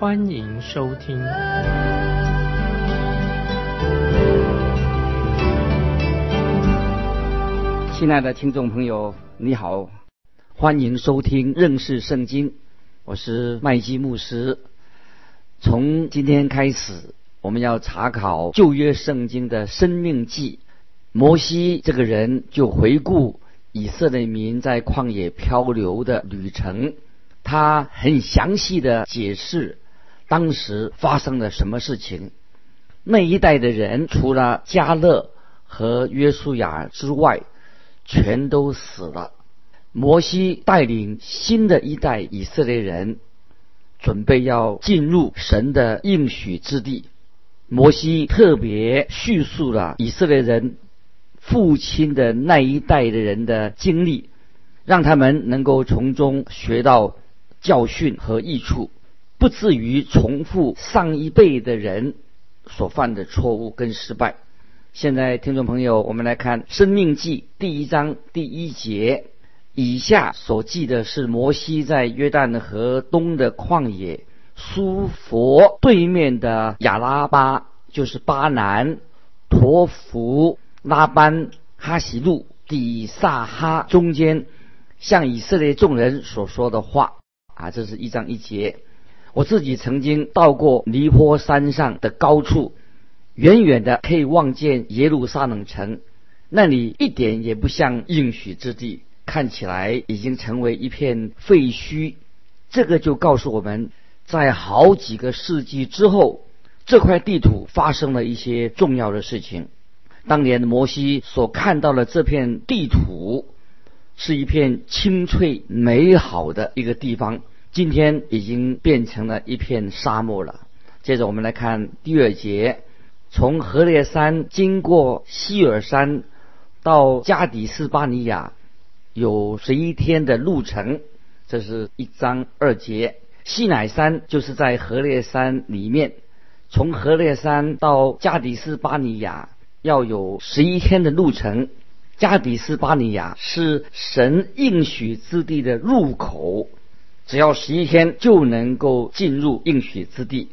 欢迎收听。亲爱的听众朋友，你好，欢迎收听认识圣经，我是麦基牧师。从今天开始，我们要查考旧约圣经的生命记。摩西这个人就回顾以色列民在旷野漂流的旅程，他很详细的解释当时发生了什么事情。那一代的人除了加勒和约书亚之外，全都死了。摩西带领新的一代以色列人，准备要进入神的应许之地。摩西特别叙述了以色列人父亲的那一代的人的经历，让他们能够从中学到教训和益处，不至于重复上一辈的人所犯的错误跟失败。现在，听众朋友，我们来看《生命记》第一章第一节。以下所记的是摩西在约旦河东的旷野，苏佛对面的亚拉巴，就是巴南、陀福、拉班、哈西路、底萨哈中间，向以色列众人所说的话啊，这是一章一节。我自己曾经到过尼坡山上的高处。远远的可以望见耶路撒冷城，那里一点也不像应许之地，看起来已经成为一片废墟。这个就告诉我们，在好几个世纪之后，这块地图发生了一些重要的事情。当年摩西所看到的这片地图，是一片清脆美好的一个地方，今天已经变成了一片沙漠了。接着我们来看第二节。从河烈山经过希尔山到加底斯巴尼亚，有十一天的路程。这是一章二节。西乃山就是在河烈山里面，从河烈山到加底斯巴尼亚要有十一天的路程。加底斯巴尼亚是神应许之地的入口，只要十一天就能够进入应许之地。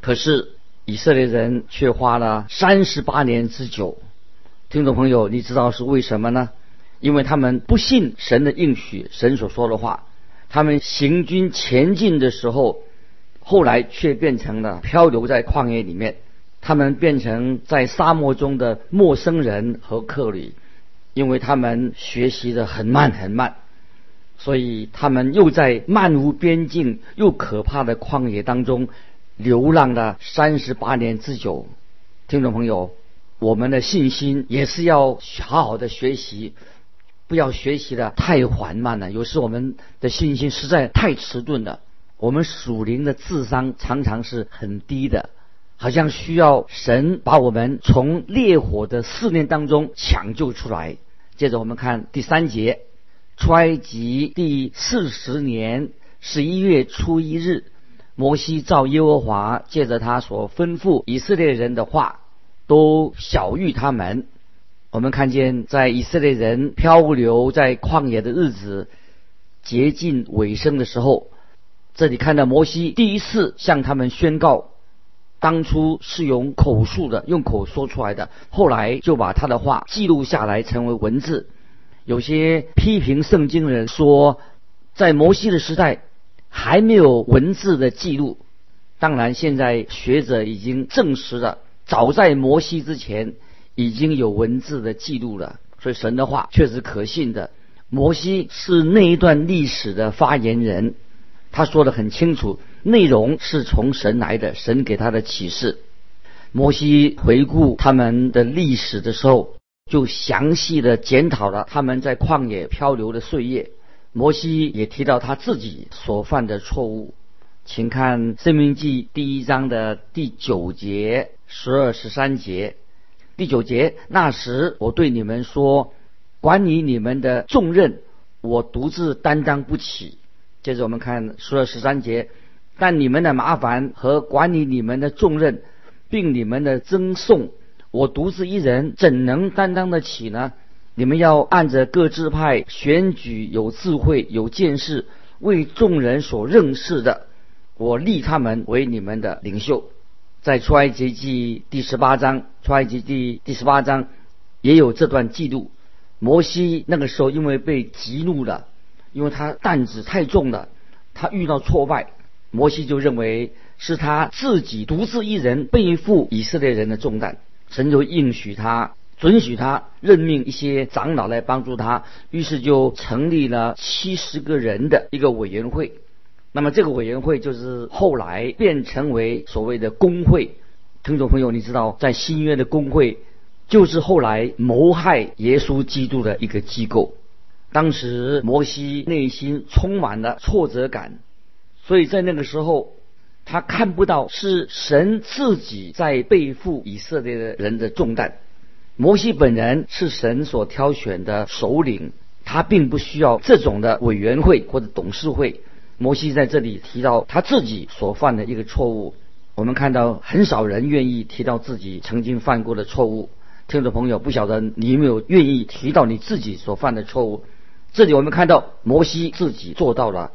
可是。以色列人却花了三十八年之久。听众朋友，你知道是为什么呢？因为他们不信神的应许，神所说的话。他们行军前进的时候，后来却变成了漂流在旷野里面。他们变成在沙漠中的陌生人和客旅，因为他们学习的很慢很慢，所以他们又在漫无边境又可怕的旷野当中。流浪了三十八年之久，听众朋友，我们的信心也是要好好的学习，不要学习的太缓慢了。有时我们的信心实在太迟钝了，我们属灵的智商常常是很低的，好像需要神把我们从烈火的试炼当中抢救出来。接着我们看第三节，出埃及第四十年十一月初一日。摩西照耶和华借着他所吩咐以色列人的话，都晓谕他们。我们看见，在以色列人漂流在旷野的日子接近尾声的时候，这里看到摩西第一次向他们宣告，当初是用口述的，用口说出来的，后来就把他的话记录下来成为文字。有些批评圣经的人说，在摩西的时代。还没有文字的记录，当然，现在学者已经证实了，早在摩西之前已经有文字的记录了。所以神的话确实可信的。摩西是那一段历史的发言人，他说的很清楚，内容是从神来的，神给他的启示。摩西回顾他们的历史的时候，就详细的检讨了他们在旷野漂流的岁月。摩西也提到他自己所犯的错误，请看《生命记》第一章的第九节、十二、十三节。第九节，那时我对你们说：“管理你们的重任，我独自担当不起。”接着我们看十二、十三节，但你们的麻烦和管理你们的重任，并你们的赠送，我独自一人怎能担当得起呢？你们要按着各支派选举有智慧、有见识、为众人所认识的，我立他们为你们的领袖。在出埃及记第十八章，出埃及记第十八章也有这段记录。摩西那个时候因为被激怒了，因为他担子太重了，他遇到挫败，摩西就认为是他自己独自一人背负以色列人的重担，神就应许他，准许他任命一些长老来帮助他，于是就成立了七十个人的一个委员会。那么这个委员会就是后来变成为所谓的工会。听众朋友，你知道在新约的工会就是后来谋害耶稣基督的一个机构。当时摩西内心充满了挫折感，所以在那个时候他看不到是神自己在背负以色列的人的重担。摩西本人是神所挑选的首领，他并不需要这种的委员会或者董事会。摩西在这里提到他自己所犯的一个错误，我们看到很少人愿意提到自己曾经犯过的错误。听众朋友，不晓得你有没有愿意提到你自己所犯的错误？这里我们看到摩西自己做到了，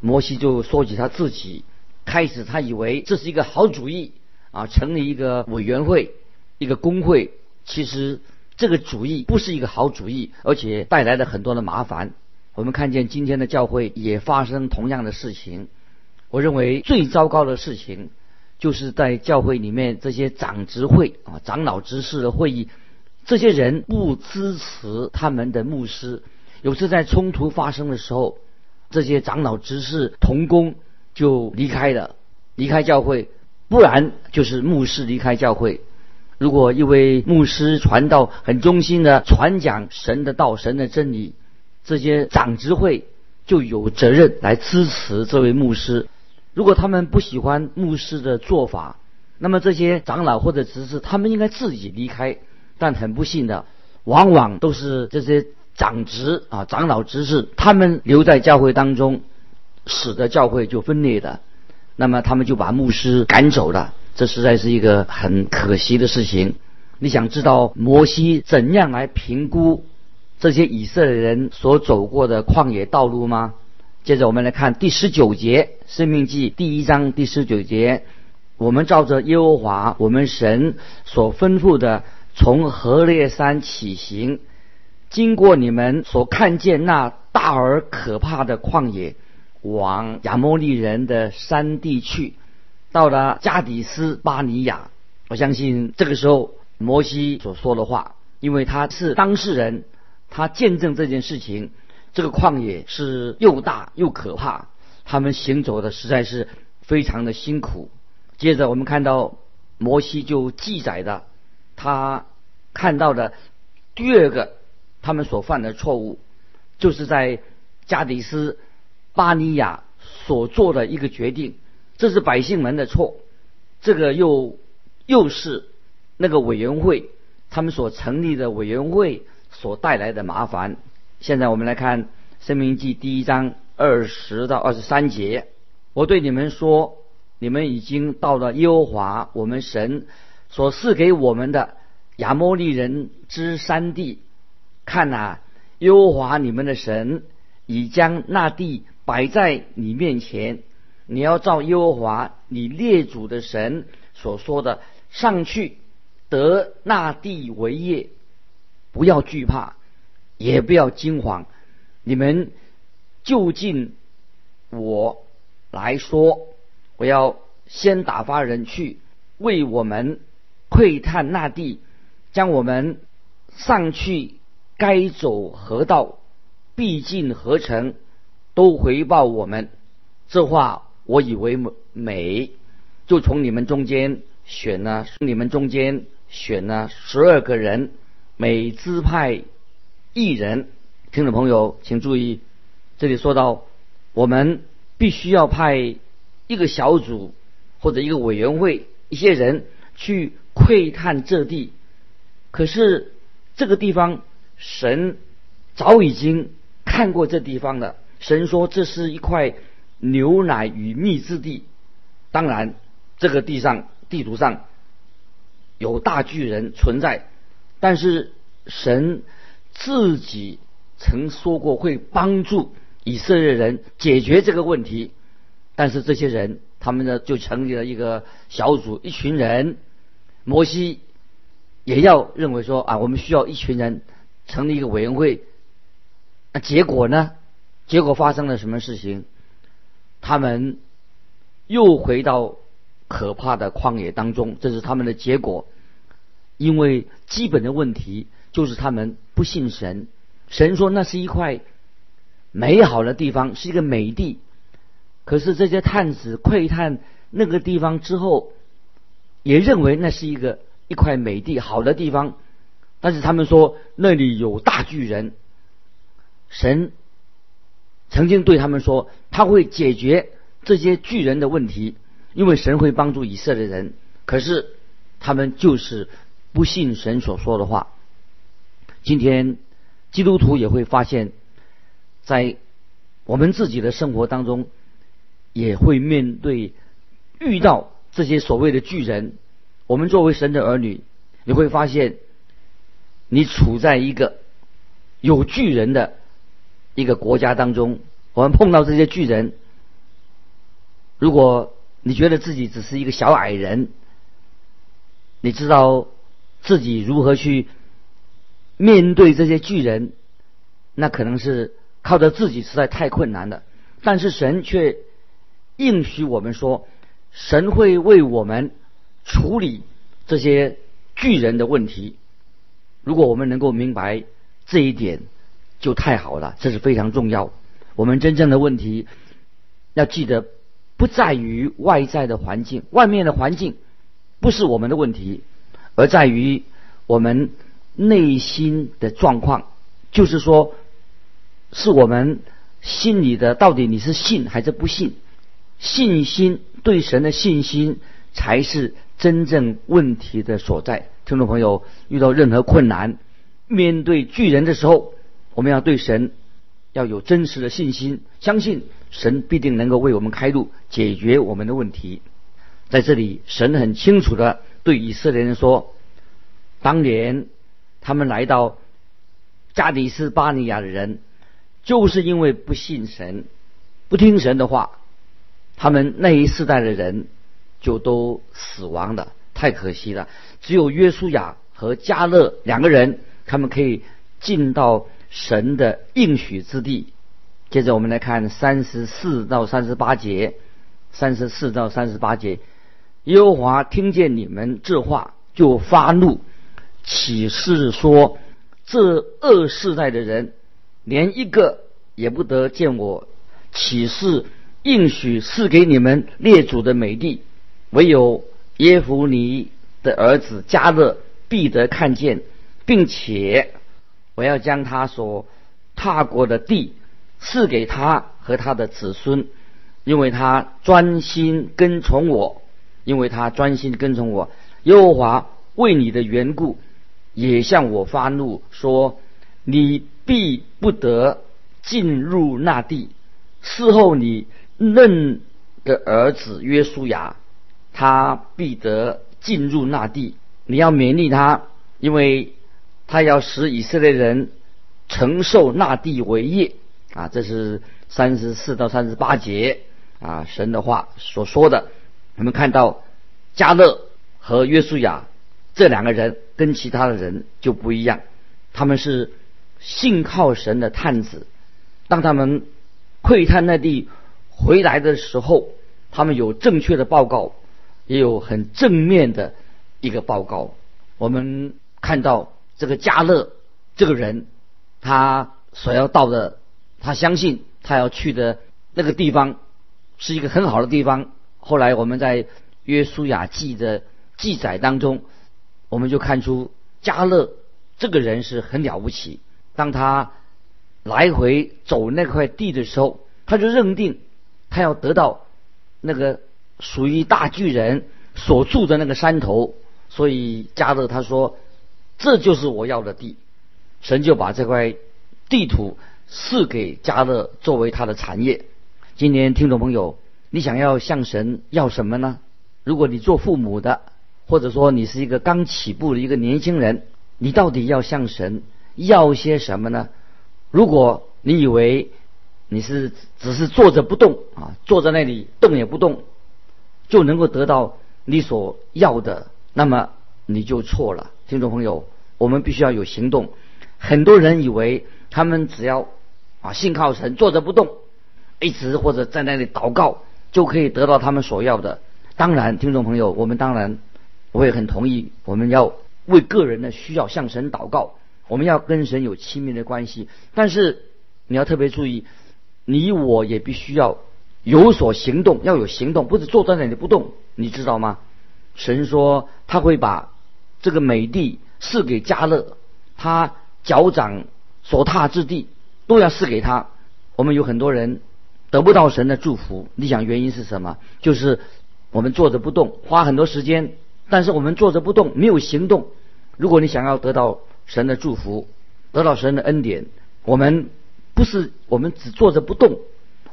摩西就说起他自己，开始他以为这是一个好主意啊，成立一个委员会、一个工会，其实这个主意不是一个好主意，而且带来了很多的麻烦。我们看见今天的教会也发生同样的事情。我认为最糟糕的事情，就是在教会里面这些长执会啊、长老执事的会议，这些人不支持他们的牧师。有时在冲突发生的时候，这些长老执事同工就离开了，离开教会；不然就是牧师离开教会。如果一位牧师传道很忠心的传讲神的道、神的真理。这些长执会就有责任来支持这位牧师。如果他们不喜欢牧师的做法，那么这些长老或者执事他们应该自己离开。但很不幸的，往往都是这些长执啊、长老执事他们留在教会当中，使得教会就分裂的。那么他们就把牧师赶走了，这实在是一个很可惜的事情。你想知道摩西怎样来评估？这些以色列人所走过的旷野道路吗？接着我们来看第十九节《生命记》第一章第十九节，我们照着耶和华我们神所吩咐的，从何烈山起行，经过你们所看见那大而可怕的旷野，往亚摩利人的山地去，到了加底斯巴尼亚。我相信这个时候摩西所说的话，因为他是当事人。他见证这件事情，这个旷野是又大又可怕，他们行走的实在是非常的辛苦。接着我们看到摩西就记载的，他看到的第二个他们所犯的错误，就是在加迪斯巴尼亚所做的一个决定，这是百姓们的错，这个又又是那个委员会他们所成立的委员会。所带来的麻烦。现在我们来看《生命记》第一章二十到二十三节。我对你们说，你们已经到了耶和华我们神所赐给我们的亚摩利人之山地。看呐，耶和华你们的神已将那地摆在你面前，你要照耶和华你列祖的神所说的上去得那地为业。不要惧怕，也不要惊慌。你们就近我来说，我要先打发人去为我们窥探那地，将我们上去该走河道、必进何城都回报我们。这话我以为美，就从你们中间选了，你们中间选了十二个人。每支派一人，听众朋友请注意，这里说到我们必须要派一个小组或者一个委员会，一些人去窥探这地。可是这个地方，神早已经看过这地方了。神说这是一块牛奶与蜜之地。当然，这个地上地图上有大巨人存在，但是神自己曾说过会帮助以色列人解决这个问题。但是这些人，他们呢就成立了一个小组，一群人。摩西也要认为说啊，我们需要一群人成立一个委员会。那结果呢？结果发生了什么事情？他们又回到可怕的旷野当中，这是他们的结果。因为基本的问题就是他们不信神。神说那是一块美好的地方，是一个美地。可是这些探子窥探那个地方之后，也认为那是一个一块美地，好的地方。但是他们说那里有大巨人。神曾经对他们说，他会解决这些巨人的问题，因为神会帮助以色列人。可是他们就是不信神所说的话。今天基督徒也会发现，在我们自己的生活当中。也会面对遇到这些所谓的巨人。我们作为神的儿女，你会发现，你处在一个有巨人的一个国家当中。我们碰到这些巨人，如果你觉得自己只是一个小矮人，你知道自己如何去面对这些巨人，那可能是靠着自己实在太困难了。但是神却。应许我们说，神会为我们处理这些巨人的问题。如果我们能够明白这一点，就太好了。这是非常重要。我们真正的问题要记得，不在于外在的环境，外面的环境不是我们的问题，而在于我们内心的状况。就是说，是我们心里的到底你是信还是不信？信心对神的信心才是真正问题的所在。听众朋友，遇到任何困难、面对巨人的时候，我们要对神要有真实的信心，相信神必定能够为我们开路，解决我们的问题。在这里，神很清楚的对以色列人说：当年他们来到加迪斯巴尼亚的人，就是因为不信神，不听神的话。他们那一世代的人就都死亡了，太可惜了。只有约书亚和加勒两个人，他们可以进到神的应许之地。接着我们来看三十四到三十八节，三十四到三十八节，耶和华听见你们这话，就发怒，起誓说：这二世代的人，连一个也不得见我。起誓。应许赐给你们列祖的美地，唯有耶夫尼的儿子加勒必得看见，并且我要将他所踏过的地赐给他和他的子孙，因为他专心跟从我，因为他专心跟从我。耶和华为你的缘故，也向我发怒，说你必不得进入那地。事后你。嫩的儿子约书亚，他必得进入那地。你要勉励他，因为他要使以色列人承受那地为业。啊，这是三十四到三十八节啊，神的话所说的。我们看到加勒和约书亚这两个人跟其他的人就不一样，他们是信靠神的探子。当他们窥探那地。回来的时候，他们有正确的报告，也有很正面的一个报告。我们看到这个加勒这个人，他所要到的，他相信他要去的那个地方是一个很好的地方。后来我们在约书亚记的记载当中，我们就看出加勒这个人是很了不起。当他来回走那块地的时候，他就认定。他要得到那个属于大巨人所住的那个山头，所以加勒他说这就是我要的地，神就把这块地图赐给加勒作为他的产业。今年听众朋友，你想要向神要什么呢？如果你做父母的，或者说你是一个刚起步的一个年轻人，你到底要向神要些什么呢？如果你以为你是只是坐着不动啊，坐在那里动也不动，就能够得到你所要的，那么你就错了，听众朋友，我们必须要有行动。很多人以为他们只要啊信靠神，坐着不动，一直或者在那里祷告，就可以得到他们所要的。当然，听众朋友，我们当然。我也很同意，我们要为个人的需要向神祷告，我们要跟神有亲密的关系。但是你要特别注意，你我也必须要有所行动，要有行动，不是坐在那里不动。你知道吗？神说他会把这个美地赐给加勒，他脚掌所踏之地都要赐给他。我们有很多人得不到神的祝福，你想原因是什么？就是我们坐着不动，花很多时间。但是我们坐着不动，没有行动。如果你想要得到神的祝福，得到神的恩典，我们不是我们只坐着不动，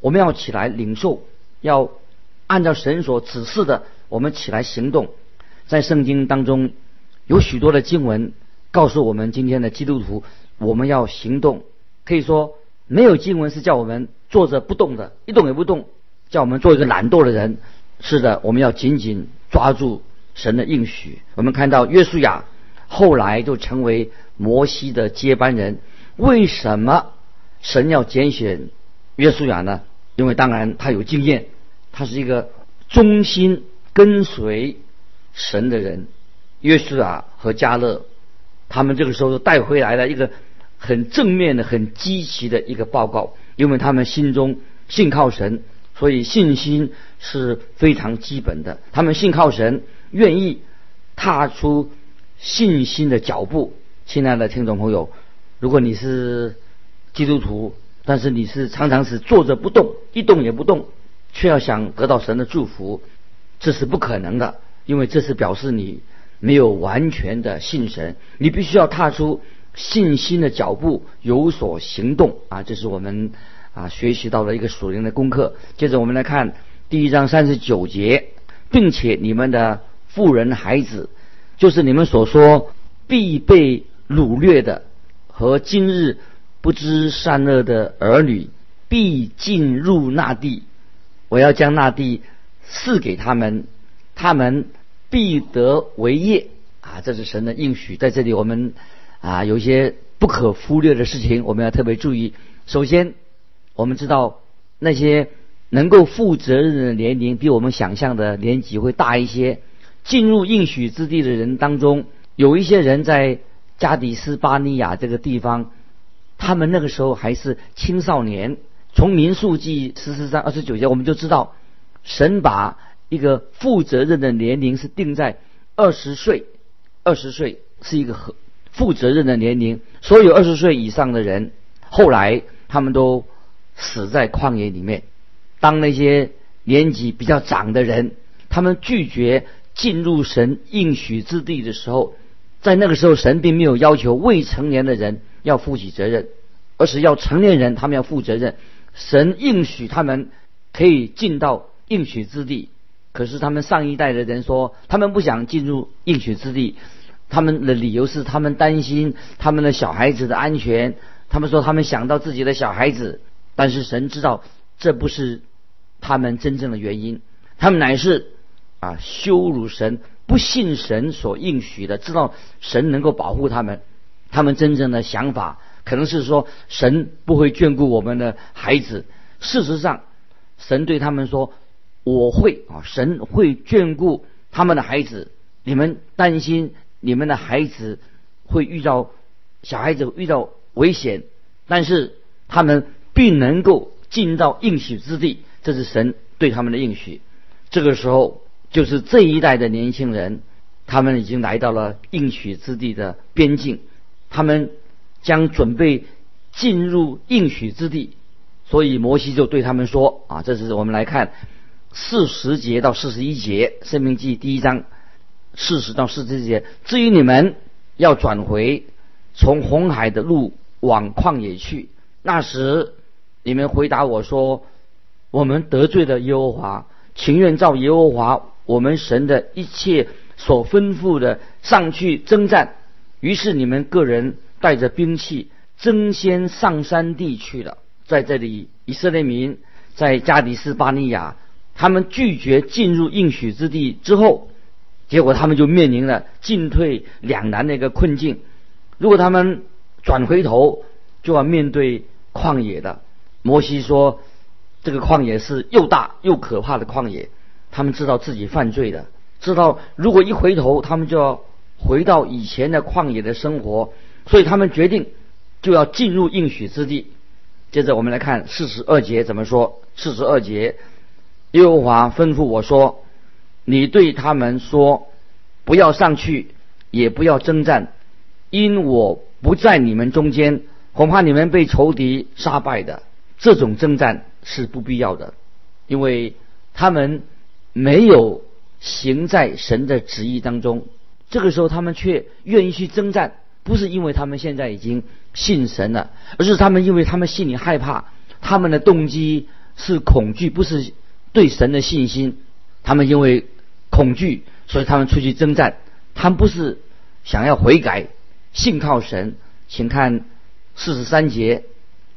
我们要起来领受，要按照神所指示的，我们起来行动。在圣经当中有许多的经文告诉我们，今天的基督徒我们要行动。可以说，没有经文是叫我们坐着不动的，一动也不动，叫我们做一个懒惰的人。是的，我们要紧紧抓住。神的应许，我们看到约书亚后来就成为摩西的接班人。为什么神要拣选约书亚呢？因为当然他有经验，他是一个忠心跟随神的人。约书亚和加勒，他们这个时候带回来了一个很正面的、很积极的一个报告，因为他们心中信靠神，所以信心是非常基本的。他们信靠神。愿意踏出信心的脚步，亲爱的听众朋友，如果你是基督徒，但是你是常常是坐着不动，一动也不动，却要想得到神的祝福，这是不可能的，因为这是表示你没有完全的信神，你必须要踏出信心的脚步，有所行动啊！这是我们啊学习到的一个属灵的功课。接着我们来看第一章三十九节，并且你们的。富人孩子，就是你们所说必被掳掠的，和今日不知善恶的儿女，必进入那地。我要将那地赐给他们，他们必得为业。啊，这是神的应许。在这里，我们啊有一些不可忽略的事情，我们要特别注意。首先，我们知道那些能够负责任的年龄，比我们想象的年纪会大一些。进入应许之地的人当中，有一些人在加迪斯巴尼亚这个地方，他们那个时候还是青少年。从民数记十四章二十九节，我们就知道，神把一个负责任的年龄是定在二十岁。二十岁是一个负责任的年龄。所有二十岁以上的人，后来他们都死在旷野里面。当那些年纪比较长的人，他们拒绝。进入神应许之地的时候，在那个时候，神并没有要求未成年的人要负起责任，而是要成年人他们要负责任。神应许他们可以进到应许之地，可是他们上一代的人说他们不想进入应许之地，他们的理由是他们担心他们的小孩子的安全，他们说他们想到自己的小孩子，但是神知道这不是他们真正的原因，他们乃是。啊！羞辱神，不信神所应许的，知道神能够保护他们。他们真正的想法可能是说，神不会眷顾我们的孩子。事实上，神对他们说：“我会啊，神会眷顾他们的孩子。你们担心你们的孩子会遇到小孩子遇到危险，但是他们并能够进到应许之地。这是神对他们的应许。这个时候。”就是这一代的年轻人，他们已经来到了应许之地的边境，他们将准备进入应许之地，所以摩西就对他们说：“啊，这是我们来看四十节到四十一节，《生命记》第一章四十到四十一节。至于你们要转回，从红海的路往旷野去，那时你们回答我说：我们得罪了耶和华，情愿照耶和华我们神的一切所吩咐的上去征战。于是你们个人带着兵器，争先上山地去了。在这里，以色列民在加迪斯巴尼亚，他们拒绝进入应许之地之后，结果他们就面临了进退两难的一个困境。如果他们转回头，就要面对旷野的。摩西说，这个旷野是又大又可怕的旷野。他们知道自己犯罪的，知道如果一回头，他们就要回到以前的旷野的生活，所以他们决定就要进入应许之地。接着我们来看四十二节怎么说。四十二节，耶和华吩咐我说：“你对他们说，不要上去，也不要征战，因我不在你们中间，恐怕你们被仇敌杀败的。这种征战是不必要的，因为他们没有行在神的旨意当中。这个时候，他们却愿意去征战。”不是因为他们现在已经信神了，而是他们因为他们心里害怕，他们的动机是恐惧，不是对神的信心。他们因为恐惧，所以他们出去征战。他们不是想要悔改，信靠神。请看四十三节，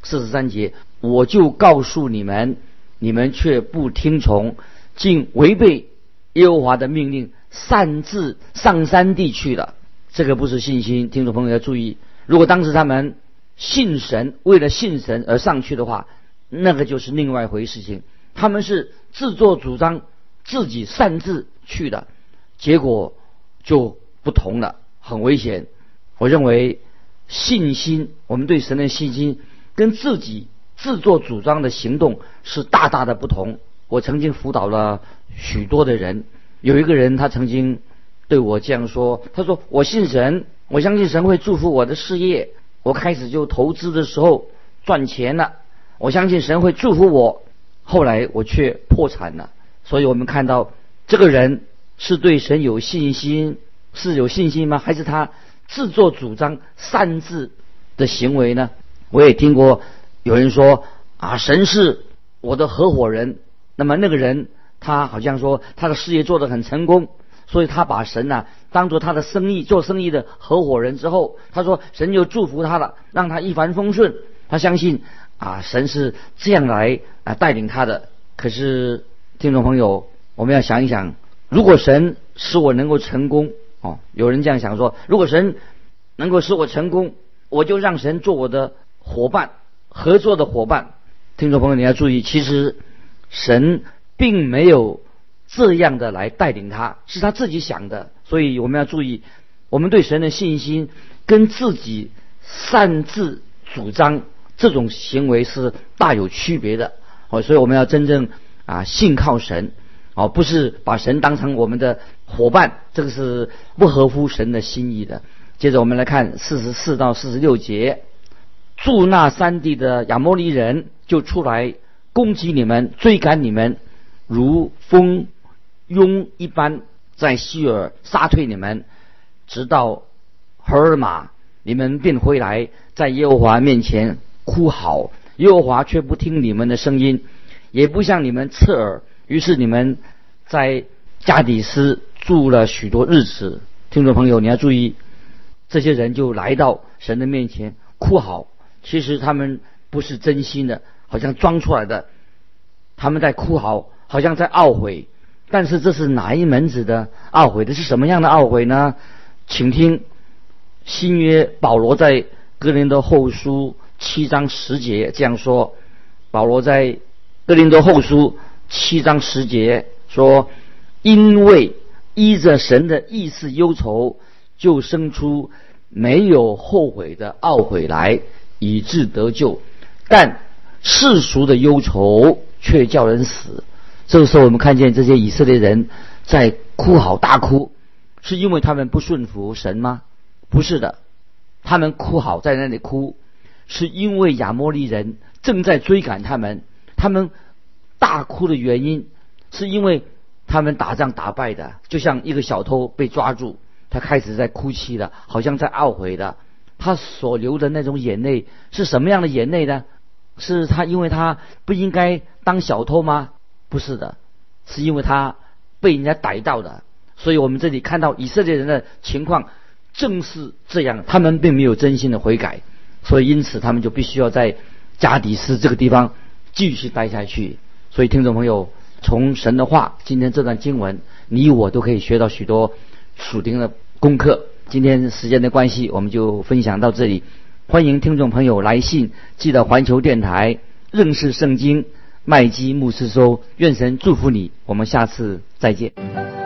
四十三节，我就告诉你们，你们却不听从，竟违背耶和华的命令，擅自上山地去了。这个不是信心，听众朋友要注意。如果当时他们信神，为了信神而上去的话，那个就是另外一回事情。他们是自作主张，自己擅自去的，结果就不同了，很危险。我认为信心，我们对神的信心，跟自己自作主张的行动是大大的不同。我曾经辅导了许多的人，有一个人他曾经。对我这样说，他说：“我信神，我相信神会祝福我的事业。我开始就投资的时候赚钱了，我相信神会祝福我。后来我却破产了。所以我们看到这个人是对神有信心，是有信心吗？还是他自作主张、擅自的行为呢？我也听过有人说啊，神是我的合伙人。那么那个人他好像说他的事业做得很成功。”所以他把神呢当做他的生意做生意的合伙人之后，他说神就祝福他了，让他一帆风顺。他相信啊神是这样来啊带领他的。可是听众朋友，我们要想一想，如果神使我能够成功哦，有人这样想说，如果神能够使我成功，我就让神做我的伙伴，合作的伙伴。听众朋友你要注意，其实神并没有。这样的来带领他，是他自己想的，所以我们要注意，我们对神的信心跟自己擅自主张这种行为是大有区别的。哦，所以我们要真正啊信靠神，哦，不是把神当成我们的伙伴，这个是不合乎神的心意的。接着我们来看四十四到四十六节，住那山地的亚摩利人就出来攻击你们，追赶你们，如蜂。拥一般在希尔杀退你们，直到荷尔玛，你们便回来，在耶和华面前哭嚎，耶和华却不听你们的声音，也不向你们侧耳。于是你们在加底斯住了许多日子。听众朋友，你要注意，这些人就来到神的面前哭嚎，其实他们不是真心的，好像装出来的，他们在哭嚎，好像在懊悔。但是这是哪一门子的懊悔的？是什么样的懊悔呢？请听新约保罗在哥林多后书七章十节这样说：保罗在哥林多后书七章十节说，因为依着神的意思忧愁，就生出没有后悔的懊悔来，以致得救；但世俗的忧愁却叫人死。这个时候，我们看见这些以色列人在哭嚎大哭，是因为他们不顺服神吗？不是的，他们哭嚎在那里哭，是因为亚摩利人正在追赶他们。他们大哭的原因是因为他们打仗打败的，就像一个小偷被抓住，他开始在哭泣的，好像在懊悔的。他所流的那种眼泪是什么样的眼泪呢？是他因为他不应该当小偷吗？不是的，是因为他被人家逮到的。所以我们这里看到以色列人的情况正是这样，他们并没有真心的悔改，所以因此他们就必须要在加迪斯这个地方继续待下去。所以听众朋友，从神的话，今天这段经文，你我都可以学到许多属灵的功课。今天时间的关系，我们就分享到这里。欢迎听众朋友来信寄到环球电台认识圣经麦基牧师收。愿神祝福你，我们下次再见。